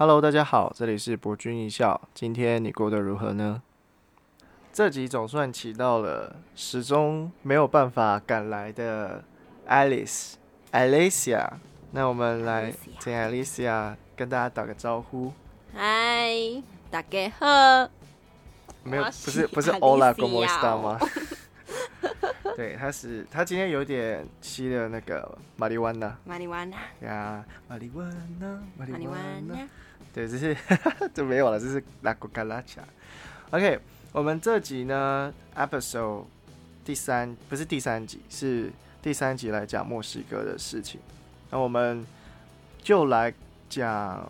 Hello，大家好，这里是博君一笑。今天你过得如何呢？这集总算起到了始终没有办法赶来的 Alice Alicia。那我们来请 Alicia 跟大家打个招呼。嗨，大家好。没有，不是不是 Alicia Ola como esta 吗？对，他是他今天有点吸了那个马里湾娜马里湾呐，呀，马里湾娜，马里湾湾娜。呐，对，这是这没有了，这是拉古卡拉恰。OK，我们这集呢，episode 第三不是第三集，是第三集来讲墨西哥的事情。那我们就来讲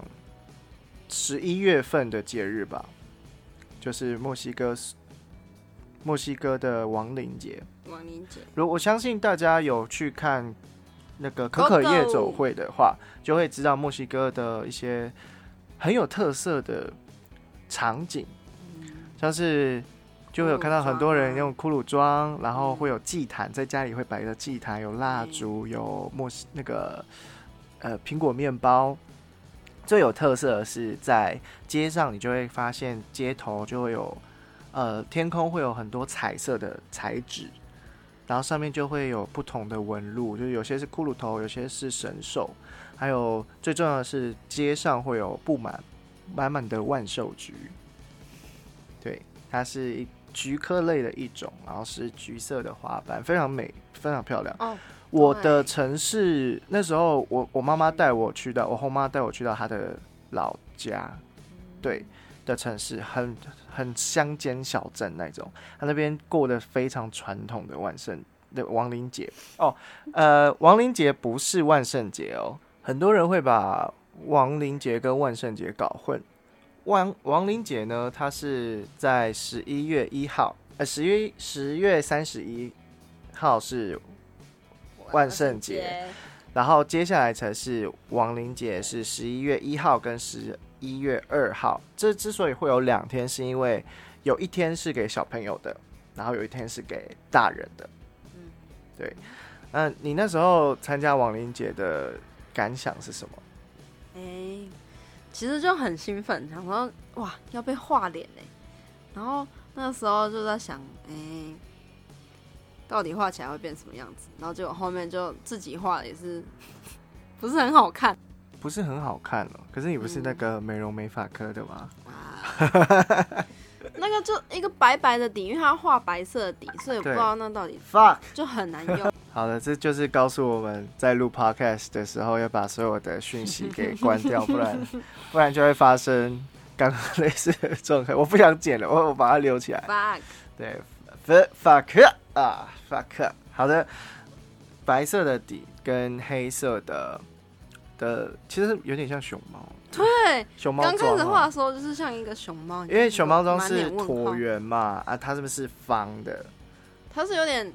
十一月份的节日吧，就是墨西哥墨西哥的亡灵节。亡灵节，如我相信大家有去看那个可可夜总会的话，就会知道墨西哥的一些很有特色的场景，像是就会有看到很多人用骷髅装，然后会有祭坛，在家里会摆一个祭坛，有蜡烛，有墨西那个呃苹果面包。最有特色的是在街上，你就会发现街头就会有呃天空会有很多彩色的彩纸。然后上面就会有不同的纹路，就是有些是骷髅头，有些是神兽，还有最重要的是街上会有布满满满的万寿菊。对，它是一菊科类的一种，然后是橘色的花瓣，非常美，非常漂亮。哦，我的城市那时候我我妈妈带我去到，我后妈带我去到她的老家，对的城市，很很乡间小镇那种，她那边过得非常传统的万圣的亡灵节哦，呃，亡灵节不是万圣节哦，很多人会把亡灵节跟万圣节搞混。亡亡灵节呢，它是在十一月一号，呃，十月十月三十一号是万圣节，然后接下来才是亡灵节，是十一月一号跟十一月二号。这之所以会有两天，是因为有一天是给小朋友的，然后有一天是给大人的。嗯，对。那你那时候参加亡灵节的感想是什么？哎，其实就很兴奋，想说哇要被画脸哎，然后那时候就在想，哎，到底画起来会变什么样子？然后结果后面就自己画的也是 不是很好看不是很好看哦。可是你不是那个美容美发科的吗？啊。那个就一个白白的底，因为它画白色的底，所以我不知道那到底。就很难用。好的，这就是告诉我们在录 podcast 的时候要把所有的讯息给关掉，不然 不然就会发生刚刚类似的状态。我不想剪了，我我把它留起来。Fuck，对，fuck fuck 啊 fuck。好的，白色的底跟黑色的的，其实有点像熊猫。对，熊猫刚开始画的时候就是像一个熊猫，因为熊猫装是椭，圆嘛，啊，它是不是方的？它是有点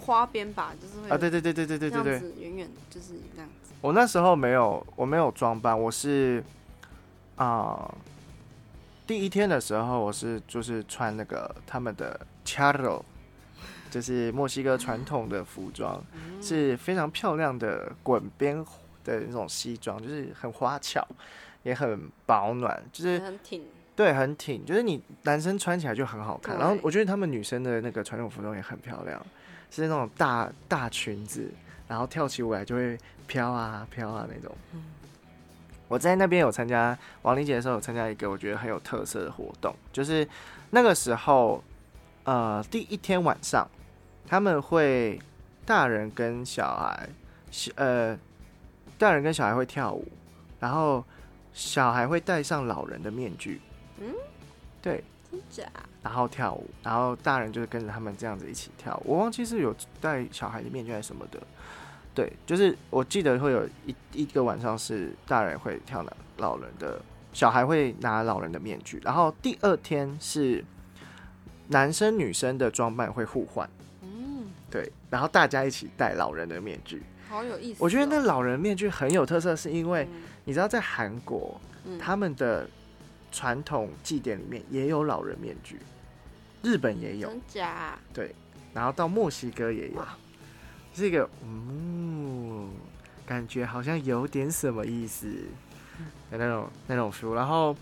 花边吧，就是会啊，对对对对对对对对远远的，就是这样子。我那时候没有，我没有装扮，我是啊、第一天的时候，我是就是穿那个他们的 charro，就是墨西哥传统的服装，嗯是非常漂亮的滚边的那种西装，就是很花巧，也很保暖，就是很挺，对，很挺，就是你男生穿起来就很好看。然后我觉得他们女生的那个传统服装也很漂亮，是那种大大裙子，然后跳起舞来就会飘啊飘啊那种。嗯我在那边有参加亡灵节的时候，有参加一个我觉得很有特色的活动，就是那个时候，呃，第一天晚上他们会大人跟小孩，呃，大人跟小孩会跳舞，然后小孩会戴上老人的面具，嗯，对，真假？然后跳舞，然后大人就是跟着他们这样子一起跳舞。我忘记是有戴小孩的面具还是什么的，对，就是我记得会有一一个晚上是大人会跳老老人的，小孩会拿老人的面具，然后第二天是男生女生的装扮会互换，嗯，对，然后大家一起戴老人的面具。好有意思哦。我觉得那老人面具很有特色，是因为嗯你知道在韩国嗯他们的传统祭典里面也有老人面具，日本也有，真假？对然后到墨西哥也有，是一个嗯，感觉好像有点什么意思。的那种那种 feel，然后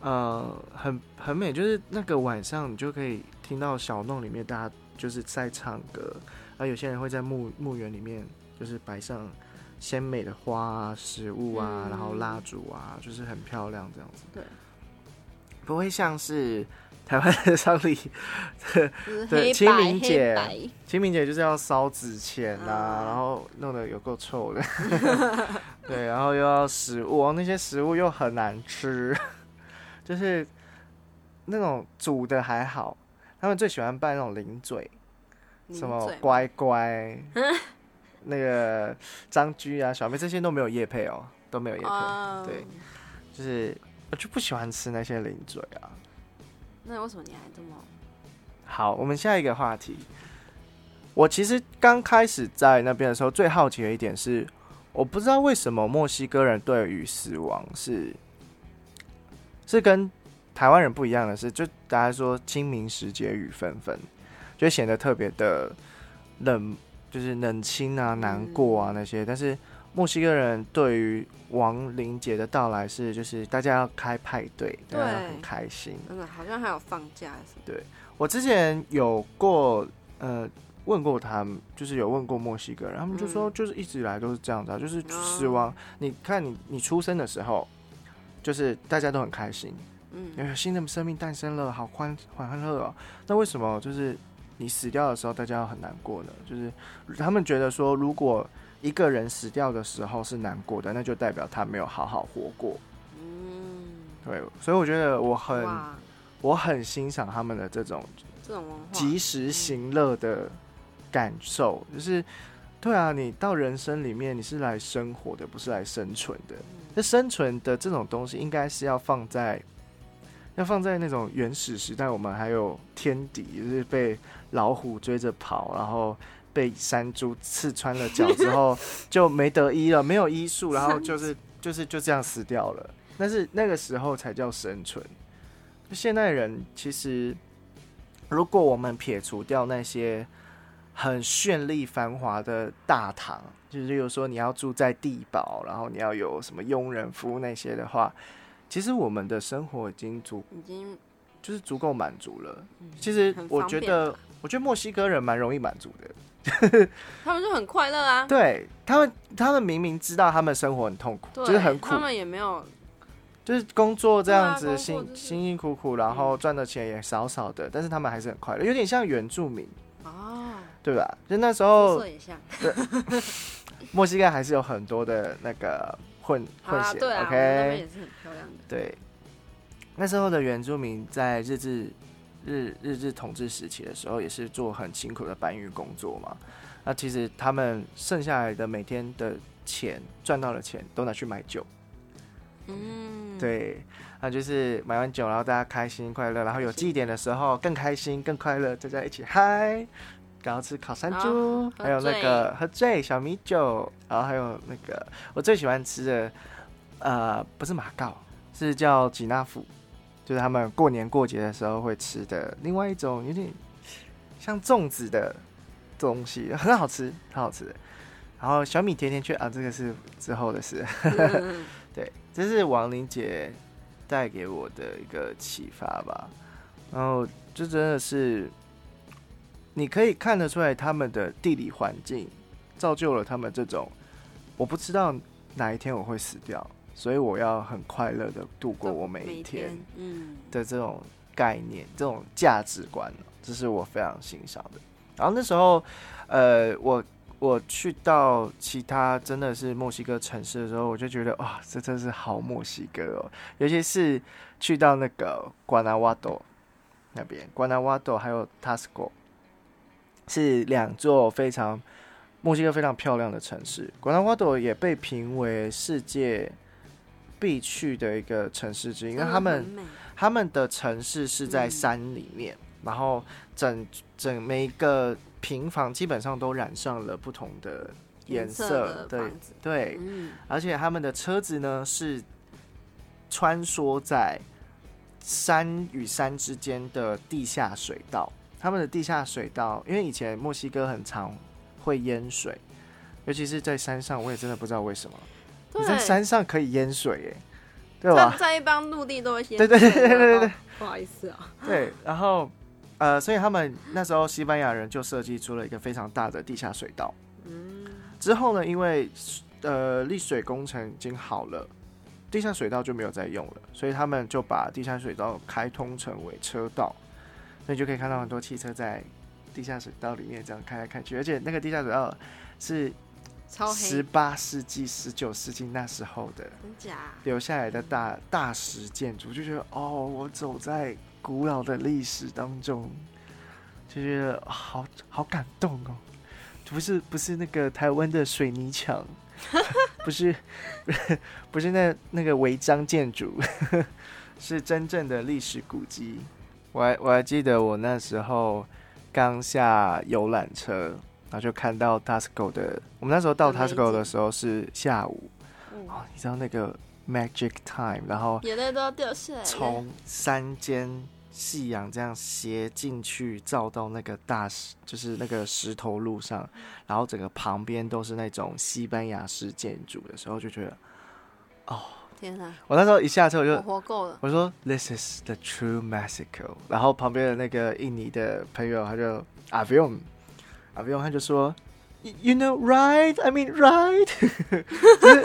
呃很很美，就是那个晚上你就可以听到小弄里面大家就是在唱歌，然后有些人会在墓墓园里面就是摆上鲜美的花啊、食物啊，嗯然后蜡烛啊，就是很漂亮这样子。对，不会像是台湾的丧礼，就是对清明节清明节就是要烧纸钱呐、啊然后弄得有够臭的，对，然后又要食物，哦那些食物又很难吃，就是那种煮的还好，他们最喜欢办那种零嘴，什么乖乖，那个张居啊、小妹这些都没有叶配哦，都没有叶配，哦。对就是我就不喜欢吃那些零嘴啊。那为什么你还这么？好，我们下一个话题。我其实刚开始在那边的时候，最好奇的一点是，我不知道为什么墨西哥人对于死亡是是跟台湾人不一样的是，就大家说清明时节雨纷纷，就显得特别的冷，就是冷清啊、难过啊那些。但是墨西哥人对于亡灵节的到来是，就是大家要开派对，大家对很开心。真的好像还有放假什么？我之前有过呃问过他们，就是有问过墨西哥人，他们就说嗯就是一直以来都是这样子、啊，就是哦死亡。你看你你出生的时候，就是大家都很开心，嗯，有新的生命诞生了，好欢欢乐哦。那为什么就是你死掉的时候，大家要很难过呢？就是他们觉得说，如果一个人死掉的时候是难过的，那就代表他没有好好活过。嗯，对，所以我觉得我很，我很欣赏他们的这种这种，及时行乐的感受，就是对啊，你到人生里面你是来生活的，不是来生存的。那生存的这种东西，应该是要放在要放在那种原始时代，我们还有天敌，就是被老虎追着跑，然后被山猪刺穿了脚之后 就没得医了，没有医术，然后就是就是就这样死掉了。但是那个时候才叫生存。现代人其实，如果我们撇除掉那些很绚丽繁华的大堂，就是例如说你要住在地堡，然后你要有什么佣人服务那些的话，其实我们的生活已经足已经就是足够满足了。嗯其实我觉得吧，我觉得墨西哥人蛮容易满足的。他们就很快乐啊，对他们，他们明明知道他们生活很痛苦，就是很苦。他，们也没有就是工作这样子啊辛辛辛苦苦，然后赚的钱也少少的，但是他们还是很快乐，有点像原住民，哦，对吧？就那时候 墨西哥还是有很多的那个混，混血，OK，也是很漂亮的，对，那时候的原住民在日治日日治统治时期的时候，也是做很辛苦的搬运工作嘛。那其实他们剩下来的每天的钱赚到的钱，都拿去买酒。嗯，，对，那就是买完酒，然后大家开心快乐，然后有祭典的时候更开心更快乐，大家一起嗨，然后吃烤山猪，喝还有那个喝醉小米酒，然后还有那个我最喜欢吃的，呃，不是马告，是叫吉纳福，就是他们过年过节的时候会吃的另外一种有点像粽子的东西，很好吃，很好吃的。然后小米甜甜圈啊，这个是之后的事。嗯 对，这是亡灵节带给我的一个启发吧。然后就真的是，你可以看得出来他们的地理环境造就了他们这种，我不知道哪一天我会死掉，所以我要很快乐的度过我每一天嗯，的这种概念、这种价值观，这是我非常欣赏的。然后那时候，呃，我我去到其他真的是墨西哥城市的时候，我就觉得哇，这真是好墨西哥哦！尤其是去到那个瓜纳瓦多那边，瓜纳瓦多还有 Tasco 是两座非常墨西哥非常漂亮的城市。瓜纳瓦多也被评为世界必去的一个城市之一，因为他们他们的城市是在嗯山里面，然后整整每一个平房基本上都染上了不同的颜色对，对，嗯，而且他们的车子呢是穿梭在山与山之间的地下水道。他们的地下水道，因为以前墨西哥很常会淹水，尤其是在山上，我也真的不知道为什么。你在，山上可以淹水耶，对吧？在一般陆地都会先对对对对对对对，不好意思啊，对，然后呃，所以他们那时候西班牙人就设计出了一个非常大的地下水道。嗯，之后呢，因为呃砾水工程已经好了，地下水道就没有再用了，所以他们就把地下水道开通成为车道，所以就可以看到很多汽车在地下水道里面这样开来开去，而且那个地下水道是超十黑，八世纪、十九世纪那时候的真假？留下来的大大石建筑，就觉得哦，我走在古老的历史当中，就觉得好好感动哦。不是不是那个台湾的水泥墙，不是 不是那那个违章建筑，是真正的历史古迹。我还我还记得我那时候刚下游览车，然后就看到 Tasco 的，我们那时候到 Tasco 的时候是下午，嗯，哦，你知道那个 Magic Time，然后眼泪都要掉下来。从山间夕阳这样斜进去，照到那个大石，就是那个石头路上，然后整个旁边都是那种西班牙式建筑的时候，就觉得，哦天哪，我那时候一下车我就我活够了。我说 This is the true Mexico，然后旁边的那个印尼的朋友他就 Avion Avion 他就说 "You- know right? I mean right?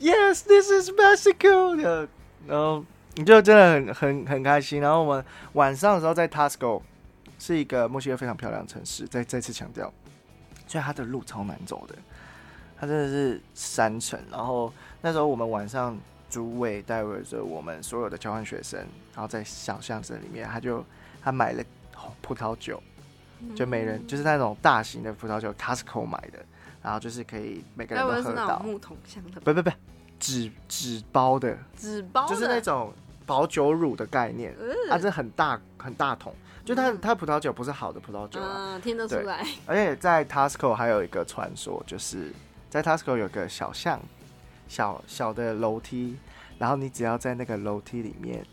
Yes, this is Mexico 的，然后你就真的很很很开心。然后我们晚上的时候在 Tasco 是一个墨西哥非常漂亮的城市，再再次强调，所以它的路超难走的，它真的是山城。然后那时候我们晚上主委带着我们所有的交换学生，然后在小巷子里面，他就他买了葡萄酒，就每人就是那种大型的葡萄酒，Costco 买的，然后就是可以每个人都喝到。木桶箱的不不不，纸纸包的，纸包的？就是那种保酒乳的概念，它啊，这很大很大桶，就它嗯。它葡萄酒不是好的葡萄酒啊，嗯，听得出来。而且在 Tasco 还有一个传说，就是在 Tasco 有个小巷，小小的楼梯，然后你只要在那个楼梯里面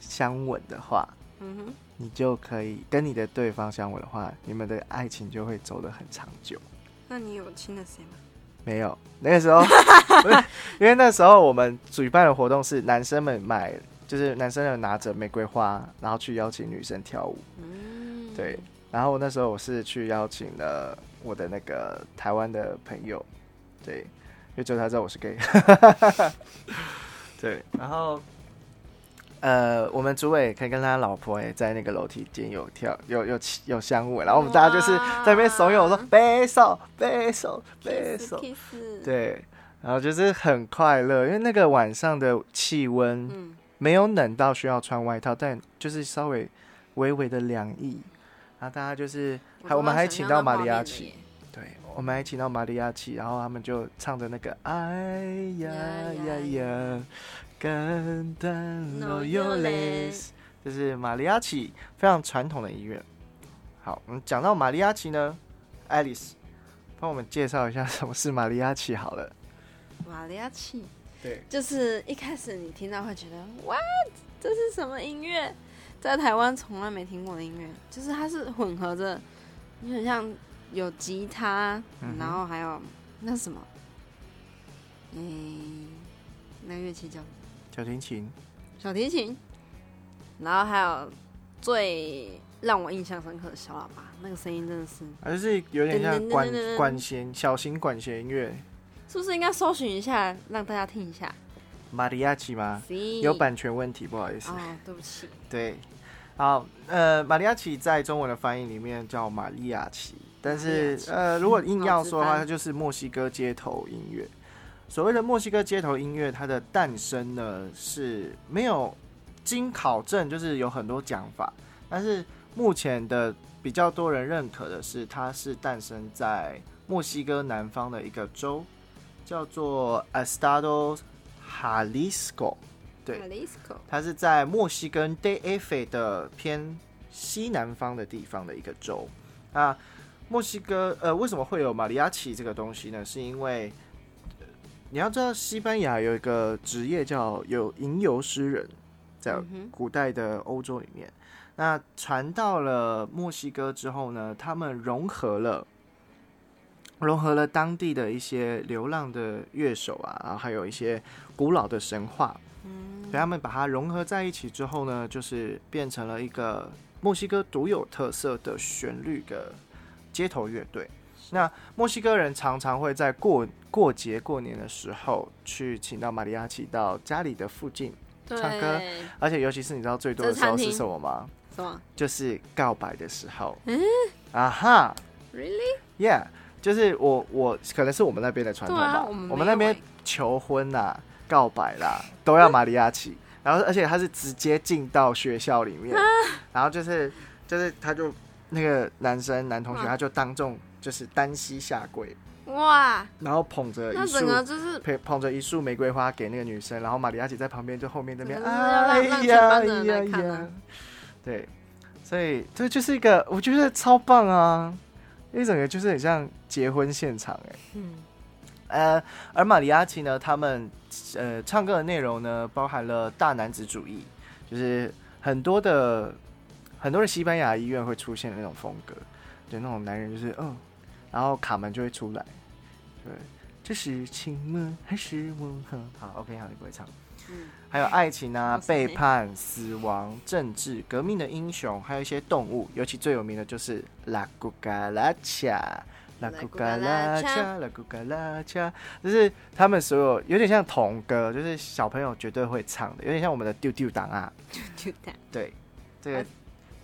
相吻的话，嗯哼，你就可以跟你的对方相吻的话，你们的爱情就会走得很长久。那你有亲了谁吗？没有，那个时候，因为那时候我们举办的活动是男生们买，就是男生们拿着玫瑰花，然后去邀请女生跳舞。嗯，对，然后那时候我是去邀请了我的那个台湾的朋友，对，因为只有他知道我是 gay，对，然后呃，我们主委可以跟他老婆也在那个楼梯间有跳有有有相吻，然后我们大家就是在那边怂恿说哇背手背手背手，对，然后就是很快乐，因为那个晚上的气温嗯，没有冷到需要穿外套，但就是稍微微微的凉意。然后大家就是，还我们还请到玛利亚奇，，对，我们还请到玛利亚奇，然后他们就唱着那个哎呀呀。呀，No no yo yo les les，就是玛利亚奇非常传统的音乐。好，我们讲到玛利亚奇呢，爱丽丝，帮我们介绍一下什么是玛利亚奇好了。玛利亚奇？对，就是一开始你听到会觉得 what 这是什么音乐？在台湾从来没听过的音乐，就是它是混合着，你很像有吉他，嗯然后还有那什么，诶、那个乐器叫什么小提琴，小提琴，然后还有最让我印象深刻的小喇叭，那个声音真的是，还是有点像管管弦小型管弦音乐。是不是应该搜寻一下，让大家听一下？玛利亚奇吗？有版权问题，不好意思。哦，对不起，对，好，呃，玛利亚奇在中文的翻译里面叫玛利亚奇，但是呃，如果硬要说的话，它就是墨西哥街头音乐。所谓的墨西哥街头音乐，它的诞生呢是没有经考证，就是有很多讲法，但是目前的比较多人认可的是，它是诞生在墨西哥南方的一个州，叫做 Estado Jalisco。对它是在墨西哥 DF 的偏西南方的地方的一个州。那墨西哥呃，为什么会有马里亚奇这个东西呢？是因为、呃你要知道，西班牙有一个职业叫有吟游诗人，在古代的欧洲里面。那传到了墨西哥之后呢，他们融合了。融合了当地的一些流浪的乐手啊，然后还有一些古老的神话，嗯所以他们把它融合在一起之后呢，就是变成了一个墨西哥独有特色的旋律的街头乐队。那墨西哥人常常会在过过节过年的时候去请到玛利亚奇到家里的附近，唱歌而且尤其是你知道最多的时候是什么吗？什么就是告白的时候。嗯啊哈？Really？，Yeah，就是我我可能是我们那边的传统吧，啊，我们那边欸求婚啦、告白啦，都要玛利亚奇。然后，而且他是直接进到学校里面，然后就是就是他就那个男生男同学，嗯他就当众就是单膝下跪，哇，然后捧着那一束整个就是捧捧着一束玫瑰花给那个女生，然后玛利亚姐在旁边就后面那边真的是要让哎让全呀班的人呀来看啊。呀，对，所以这就是一个我觉得超棒啊，一整个就是很像结婚现场哎、嗯，呃，而玛里亚奇呢，他们呃唱歌的内容呢，包含了大男子主义，就是很多的很多的西班牙医院会出现的那种风格，就那种男人就是嗯，然后卡门就会出来，对，这是情吗还是梦？好，OK，好，你不会唱。嗯还有爱情啊、背叛、死亡、政治、革命的英雄，还有一些动物，尤其最有名的就是拉古嘎拉恰。拉古嘎拉恰，拉古嘎拉恰，就是他们所有有点像童歌，就是小朋友绝对会唱的，有点像我们的丢丢档案。丢丢档。对，这个啊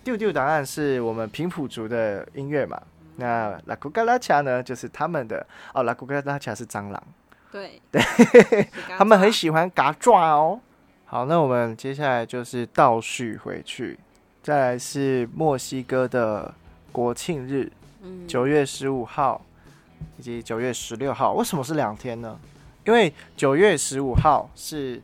丢丢档案是我们平埔族的音乐嘛。那拉古嘎拉恰呢，就是他们的哦，拉古嘎拉恰是蟑螂。对对对他们很喜欢嘎爪哦。好，那我们接下来就是倒叙回去，再来是墨西哥的国庆日，嗯九月十五号以及九月十六号。为什么是两天呢？因为九月十五号是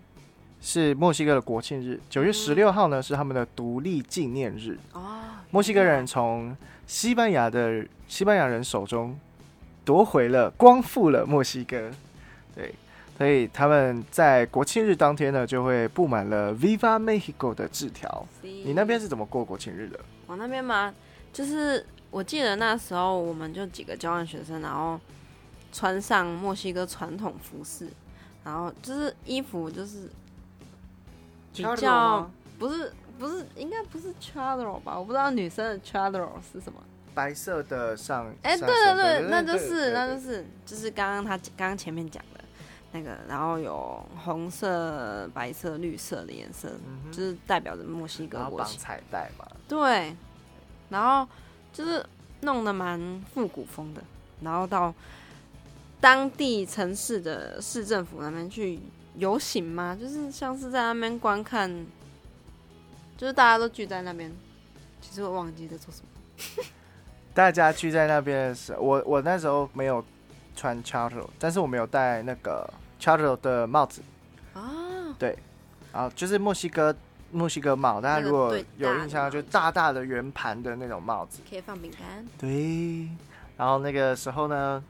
是墨西哥的国庆日，九月十六号呢是他们的独立纪念日。哦，墨西哥人从西班牙的西班牙人手中夺回了、光复了墨西哥，对，所以他们在国庆日当天呢，就会布满了 “Viva Mexico” 的字条。你你那边是怎么过国庆日的？我那边吗？就是我记得那时候我们就几个交换学生，然后穿上墨西哥传统服饰，然后就是衣服就是比较不是不是应该不是 chadro 吧？我不知道女生的 chadro 是什么。白色的上，哎、上对对对，那就是那就是就是刚刚他刚刚前面讲的那个，然后有红色、白色、绿色的颜色，嗯就是代表着墨西哥国旗。彩带嘛，对，然后就是弄得蛮复古风的，然后到当地城市的市政府那边去游行吗，就是像是在那边观看，就是大家都聚在那边，其实我忘记在做什么。大家聚在那边的时候，我我那时候没有穿 charro，但是我没有戴那个 charro 的帽子。啊，然后就是墨西哥墨西哥帽，大家如果有印象，就大大的圆盘的那种帽子。可以放饼干。对，然后那个时候呢，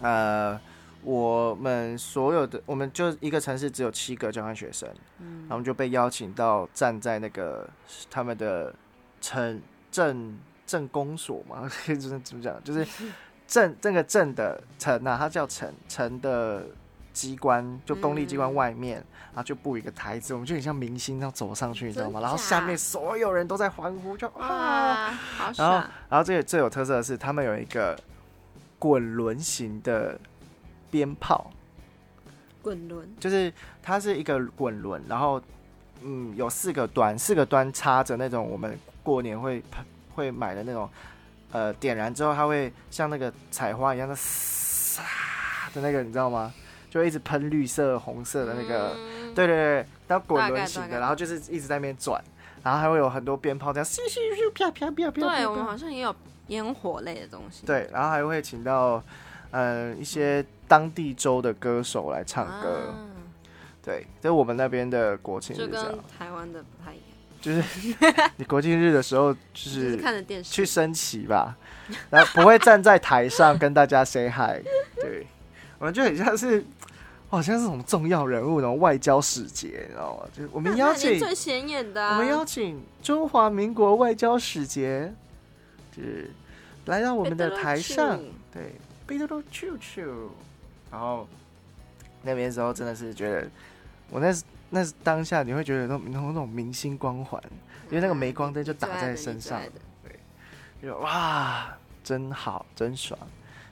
呃，我们所有的我们就一个城市只有七个交换学生，嗯然后我们就被邀请到站在那个他们的城镇镇公所嘛，就是怎么讲，就是 镇这个镇的城啊，它叫城城的机关，就公立机关嗯外面，然后就布一个台子，我们就很像明星那样走上去，你知道吗？然后下面所有人都在欢呼，就啊。然后！，然后这个最有特色的是，他们有一个滚轮型的鞭炮，滚轮，就是它是一个滚轮，然后嗯有四个端，四个端插着那种我们过年会喷会买的那种，呃点燃之后它会像那个彩花一样的唰的那个，你知道吗？就一直喷绿色、红色的那个，嗯。对对对，然后滚轮型的，然后就是一直在那边转，然后还会有很多鞭炮这样咻咻咻啪啪啪啪啪，对，我们好像也有烟火类的东西。对，然后还会请到呃一些当地州的歌手来唱歌，啊。对，这是我们那边的国庆就日这台湾的不太一样，就是 你国庆日的时候就就是是看着电视。去升旗吧，然后不会站在台上跟大家 say hi，对，我们就很像是。好像是什么重要人物，然后外交使节，你知道吗？就是我们邀请最显眼的啊，我们邀请中华民国外交使节，就是来到我们的台上，对，贝多多啾啾。然后那边时候真的是觉得，我那时那是当下你会觉得那种那种那种明星光环，因为那个镁光灯就打在身上，对就哇，真好，真爽。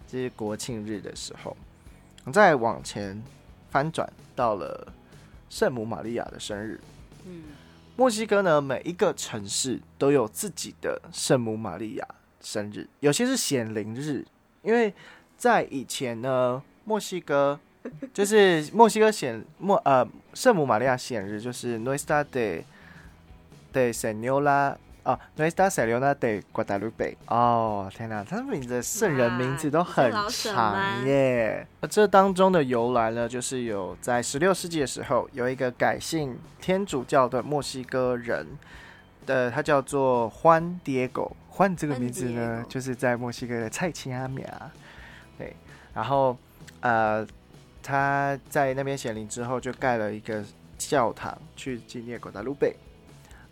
这是国庆日的时候，再往前翻转到了圣母玛利亚的生日。嗯，墨西哥呢，每一个城市都有自己的圣母玛利亚生日，有些是显灵日，因为在以前呢，墨西哥。就是墨西哥显墨呃圣母玛利亚显日，就是 Nuestra de de Señora 哦，Nuestra Señora de Guadalupe 哦，天哪，他们的圣人名字都很长耶。这当中的由来呢，就是有在十六世纪的时候，有一个改信天主教的墨西哥人呃，他叫做欢 Diego，欢这个名字呢，就是在墨西哥的蔡奇阿米亚，对，然后呃。他在那边显灵之后，就盖了一个教堂去纪念瓜达卢贝。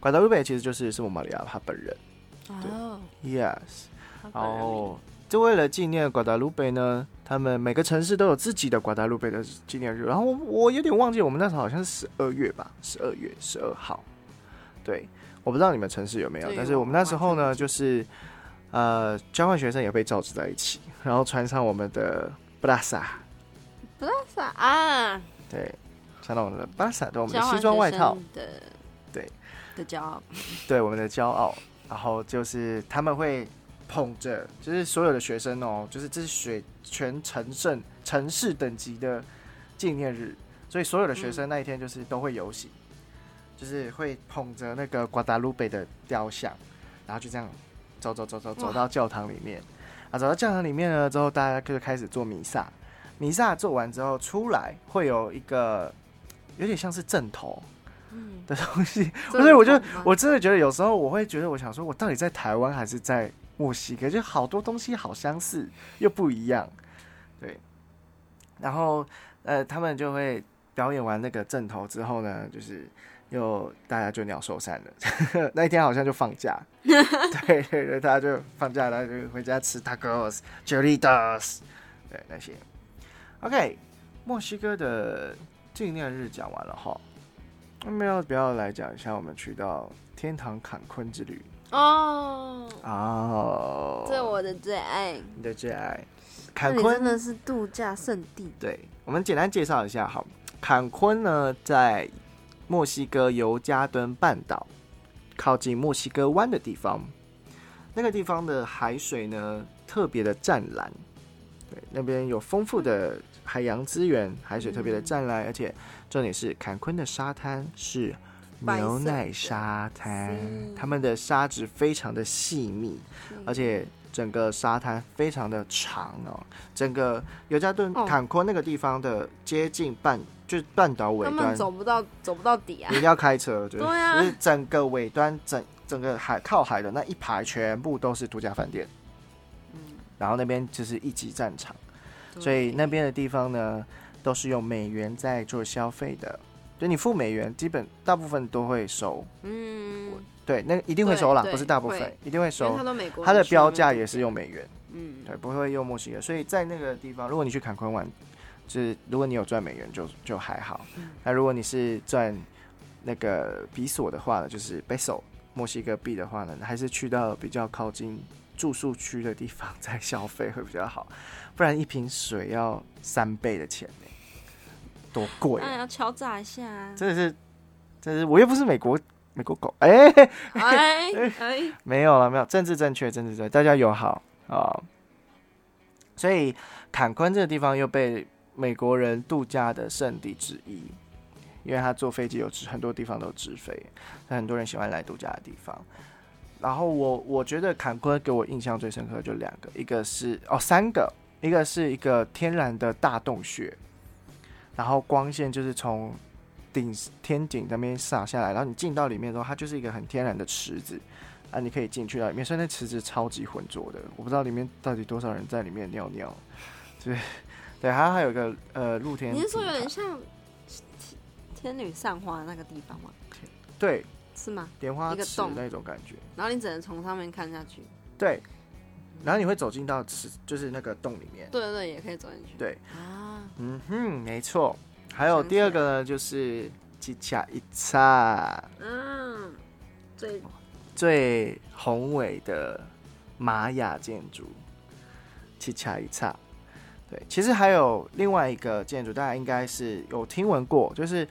瓜达卢贝其实就是圣母玛利亚他本人。哦，Yes。然后就为了纪念瓜达卢贝呢，他们每个城市都有自己的瓜达卢贝的纪念日。然后我有点忘记，我们那时候好像是十二月吧，十二月十二号。对，我不知道你们城市有没有，但是我们那时候呢，就是呃，交换学生也被召集在一起，然后穿上我们的布拉萨。巴萨啊，对，穿到我们的巴萨，对，我们的西装外套的，对，的骄傲，对，我们的骄傲。然后就是他们会捧着，就是所有的学生哦，就是这是学全城镇城市等级的纪念日，所以所有的学生那一天就是都会游行，就是会捧着那个瓜达卢贝的雕像，然后就这样走走走走走到教堂里面，啊，走到教堂里面了之后，大家就开始做弥撒。弥撒做完之后出来，会有一个有点像是正头的东西，所以我就我真的觉得有时候我会觉得，我想说，我到底在台湾还是在墨西哥？就好多东西好相似又不一样，对。然后呃，他们就会表演完那个正头之后呢，就是又大家就鸟兽散了。那一天好像就放假，对对对，大家就放假了，就回家吃 tacos、j o l i t o s 对那些。OK，墨西哥的纪念日讲完了哈，那么要不要来讲一下我们去到天堂坎昆之旅？哦哦，这我的最爱，你的最爱，坎昆真的是度假胜地。对，我们简单介绍一下好，坎昆呢在墨西哥尤加敦半岛靠近墨西哥湾的地方，那个地方的海水呢特别的湛蓝，对，那边有丰富的。海洋资源，海水特别的湛蓝，而且重点是坎昆的沙滩是牛奶沙滩，他们的沙质非常的细密，而且整个沙滩非常的长哦。整个尤加敦坎昆那个地方的接近半，就是半岛尾端，走不到走不到底啊！一定要开车，对啊，就是整个尾端整整个海靠海的那一排全部都是度假饭店，嗯，然后那边就是一级战场。所以那边的地方呢，都是用美元在做消费的，就你付美元，基本大部分都会收。嗯，对，那一定会收啦，不是大部分，一定会收。它的标价也是用美元，嗯，对，不会用墨西哥。所以在那个地方，如果你去坎昆玩，就是如果你有赚美元，就就还好。那如果你是赚那个比索的话呢，就是 peso 墨西哥币的话呢，还是去到比较靠近住宿区的地方再消费会比较好。不然一瓶水要三倍的钱呢，多贵！那要敲诈一下。真的是，真是，我又不是美国美国狗，哎哎哎，没有了，没有，政治正确，政治正确，大家友好啊。所以坎昆这个地方又被美国人度假的圣地之一，因为他坐飞机有直，很多地方都直飞，很多人喜欢来度假的地方。然后我我觉得坎昆给我印象最深刻就两个，一个是哦三个。一个是一个天然的大洞穴，然后光线就是从顶天顶那边洒下来，然后你进到里面的时候，它就是一个很天然的池子啊，你可以进去到里面。所以那池子超级浑浊的，我不知道里面到底多少人在里面尿尿。对，对，还还有一个呃露天，你是说有点像天女散花那个地方吗？对，是吗？莲花池那种感觉，然后你只能从上面看下去。对。然后你会走进到池，就是那个洞里面。对对对，也可以走进去。对啊，嗯哼，没错。还有第二个呢，就是吉恰一刹嗯，最最宏伟的玛雅建筑，七恰一刹。对，其实还有另外一个建筑，大家应该是有听闻过，就是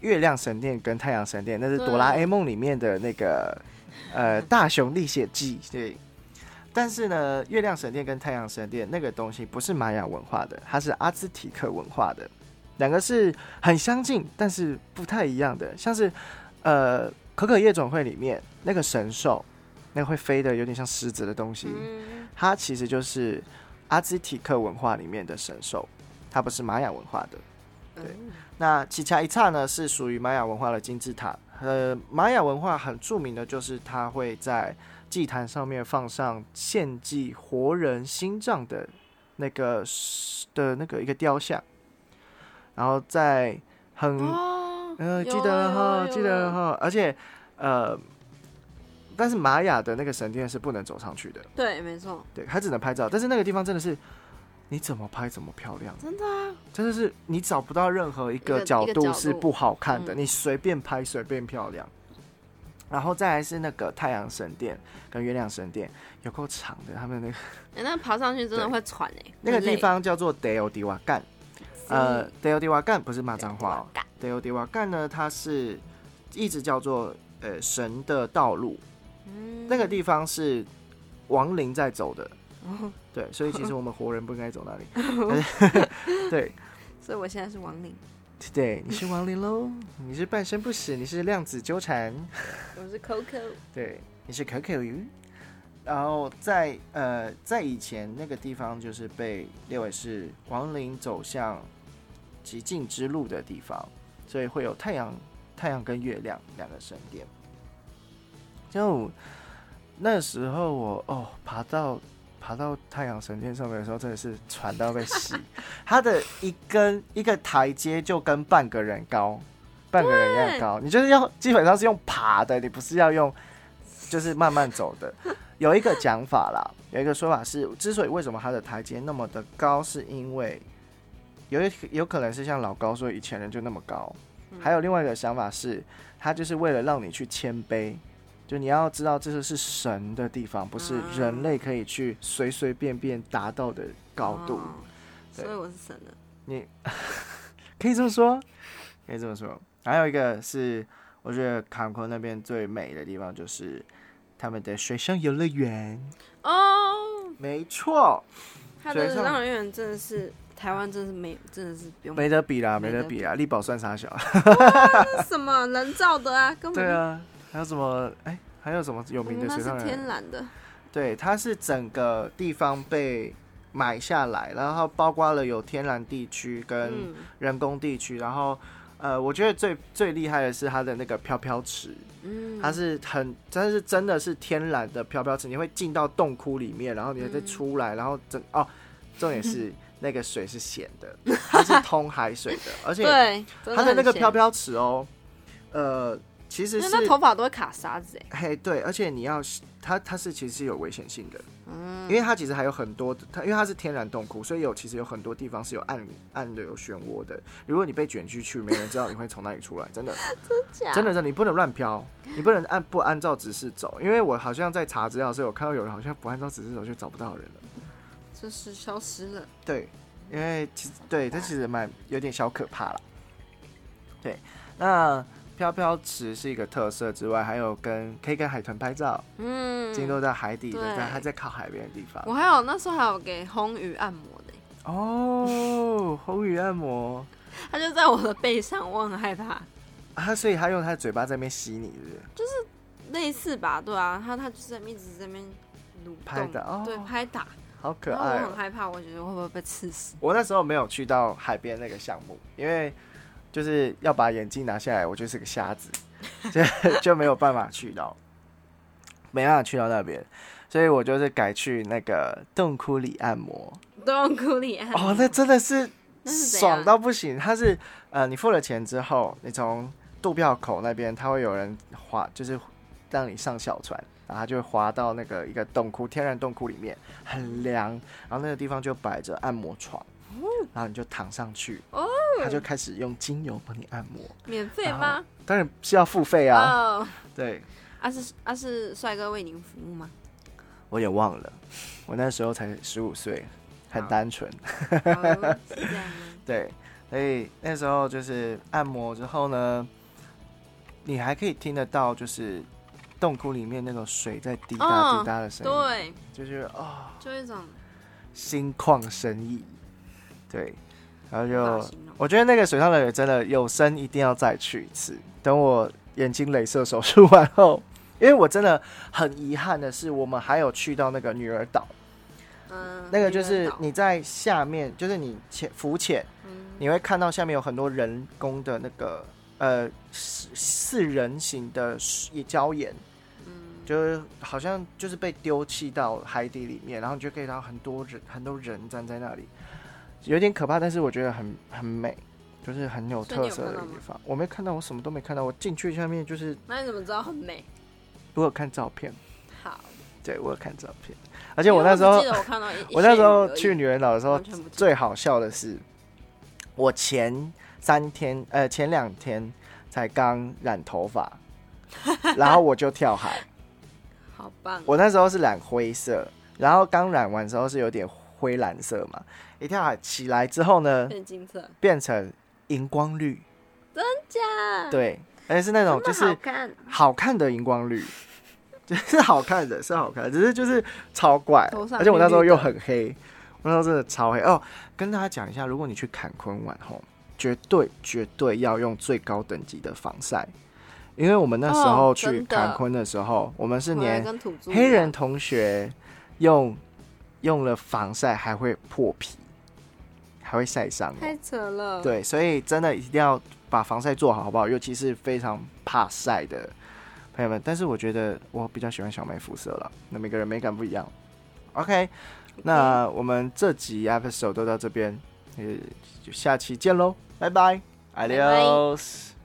月亮神殿跟太阳神殿，那是哆啦 A 梦里面的那个 呃大雄历险记。对，但是呢，月亮神殿跟太阳神殿那个东西不是玛雅文化的，它是阿兹提克文化的，两个是很相近，但是不太一样的。像是呃可可夜总会里面那个神兽，那个会飞的有点像狮子的东西，嗯它其实就是阿兹提克文化里面的神兽，它不是玛雅文化的。对嗯那奇恰一刹呢，是属于玛雅文化的金字塔。呃，玛雅文化很著名的就是它会在祭坛上面放上献祭活人心脏的那个的那个一个雕像，然后在很哦，呃，记得有哈，记得哈，而且呃，但是玛雅的那个神殿是不能走上去的，对，没错，对，它只能拍照。但是那个地方真的是你怎么拍怎么漂亮，真的啊，真的是你找不到任何一一个角度是不好看的，嗯。你随便拍随便漂亮。然后再来是那个太阳神殿跟月亮神殿，有够长的，他们那个哎，那爬上去真的对会喘哎，那个地方叫做德欧迪瓦干，呃，德欧迪瓦干不是骂脏话哦，干。德欧迪瓦干呢，它是一直叫做呃神的道路，嗯。那个地方是亡灵在走的，哦。对，所以其实我们活人不应该走那里，对。所以我现在是亡灵，对，你是亡灵喽，你是半生不死，你是量子纠缠，我是 Coco，对，你是可可鱼。然后在呃在以前那个地方就是被列为是亡灵走向极尽之路的地方，所以会有太阳太阳跟月亮两个神殿。就那时候我哦爬到爬到太阳神殿上面的时候，真的是喘到被吸。它的一根一个台阶就跟半个人高，半个人一样高。你就是要基本上是用爬的，你不是要用就是慢慢走的。有一个讲法啦，有一个说法是，之所以为什么它的台阶那么的高，是因为有一有可能是像老高说以前人就那么高，还有另外一个想法是，他就是为了让你去谦卑，就你要知道这是神的地方，不是人类可以去随随便便达到的高度。哦所以我是神的。你 可以这么说，可以这么说。还有一个是，我觉得坎昆那边最美的地方就是他们的水上游乐园。哦，没错，它水上的让人园真的是台湾，真是没，真的是不用没得比啦，没得比啦，力宝算啥小？什么人造的啊，根本对啊，还有什么？哎、还有什么有名的水上游乐园？天然的，对，它是整个地方被买下来，然后包括了有天然地区跟嗯，人工地区，然后呃，我觉得最最厉害的是它的那个飘飘池，嗯，它是很，它是真的是天然的飘飘池，你会进到洞窟里面，然后你再嗯出来，然后整哦，重点是那个水是咸的，它是通海水的，而且对，它的那个，飘飘池哦，呃，其实是那头发都会卡沙子哎，嘿对，而且你要它它是其实是有危险性的，嗯，因为它其实还有很多的，它因为它是天然洞窟，所以有其实有很多地方是有暗暗的有漩涡的。如果你被卷进去，没人知道你会从哪里出来，真的。假？真的真的，你不能乱飘，你不能按不按照指示走，因为我好像在查资料的时候有看到有人好像不按照指示走就找不到人了。就是消失了，对，因为其实对这其实蛮有点小可怕了。对，那飘飘池是一个特色之外，还有跟可以跟海豚拍照，嗯，进入到海底的，对但它在靠海边的地方。我还有那时候还有给红鱼按摩的欸，哦，红鱼按摩 他就在我的背上，我很害怕，啊，所以他用他的嘴巴在那边吸你，是不是？类似吧，对啊，他他就是在一直在那边拍打哦对，拍打，好可爱哦、很害怕，我觉得会不会被刺死？我那时候没有去到海边那个项目，因为就是要把眼镜拿下来，我就是个瞎子，就就没有办法去到，没办法去到那边，所以我就是改去那个洞窟里按摩。洞窟里按摩哦，那真的是 爽到不行。它是呃，你付了钱之后，你从渡票口那边，它会有人划，就是让你上小船，然后它就会滑到那个一个洞窟，天然洞窟里面，很凉。然后那个地方就摆着按摩床，然后你就躺上去，哦他就开始用精油帮你按摩，免费吗？当然是要付费啊。哦，对，啊是啊是帅哥为您服务吗？我也忘了，我那时候才十五岁，很好单纯。对，所以那时候就是按摩之后呢，你还可以听得到，就是洞窟里面那种水在滴答哦滴答的声音，对，就觉得哦，就一种心旷神怡。对，然后就我觉得那个水上乐园真的有生一定要再去一次。等我眼睛镭射手术完后，因为我真的很遗憾的是，我们还有去到那个女儿岛，嗯，那个就是你在下面，就是你潜浮潜。嗯。你会看到下面有很多人工的那个呃四四人形的水礁岩，嗯就是好像就是被丢弃到海底里面，然后你就可以看到很多人很多人站在那里，有点可怕，但是我觉得很很美，就是很有特色的地方。我没看到，我什么都没看到，我进去下面就是那你怎么知道很美？我有看照片，好，对我有看照片，而且我那时候记得我看到我那时候去女人岛的时候最好笑的是，我前三天呃前两天才刚染头发，然后我就跳海。好棒，我那时候是染灰色，然后刚染完之后是有点灰蓝色嘛，一跳海起来之后呢，变金色，变成荧光绿，真假，对，而且是那种就是看，好看的荧光绿。就 是好看的，是好看的，只是就是超怪而且我那时候又很黑，我那时候真的超黑。哦。跟大家讲一下，如果你去坎昆玩吼，绝对绝对要用最高等级的防晒，因为我们那时候去坎昆的时候，我们是回来连跟土著黑人同学用用了防晒还会破皮，还会晒伤、哦。太扯了，，对，所以真的一定要把防晒做好，好不好？尤其是非常怕晒的朋友们。但是我觉得我比较喜欢小麦肤色了，那每个人美感不一样。OK，那我们这集 episode 都到这边，呃，就下期见喽，拜拜拜，Adios。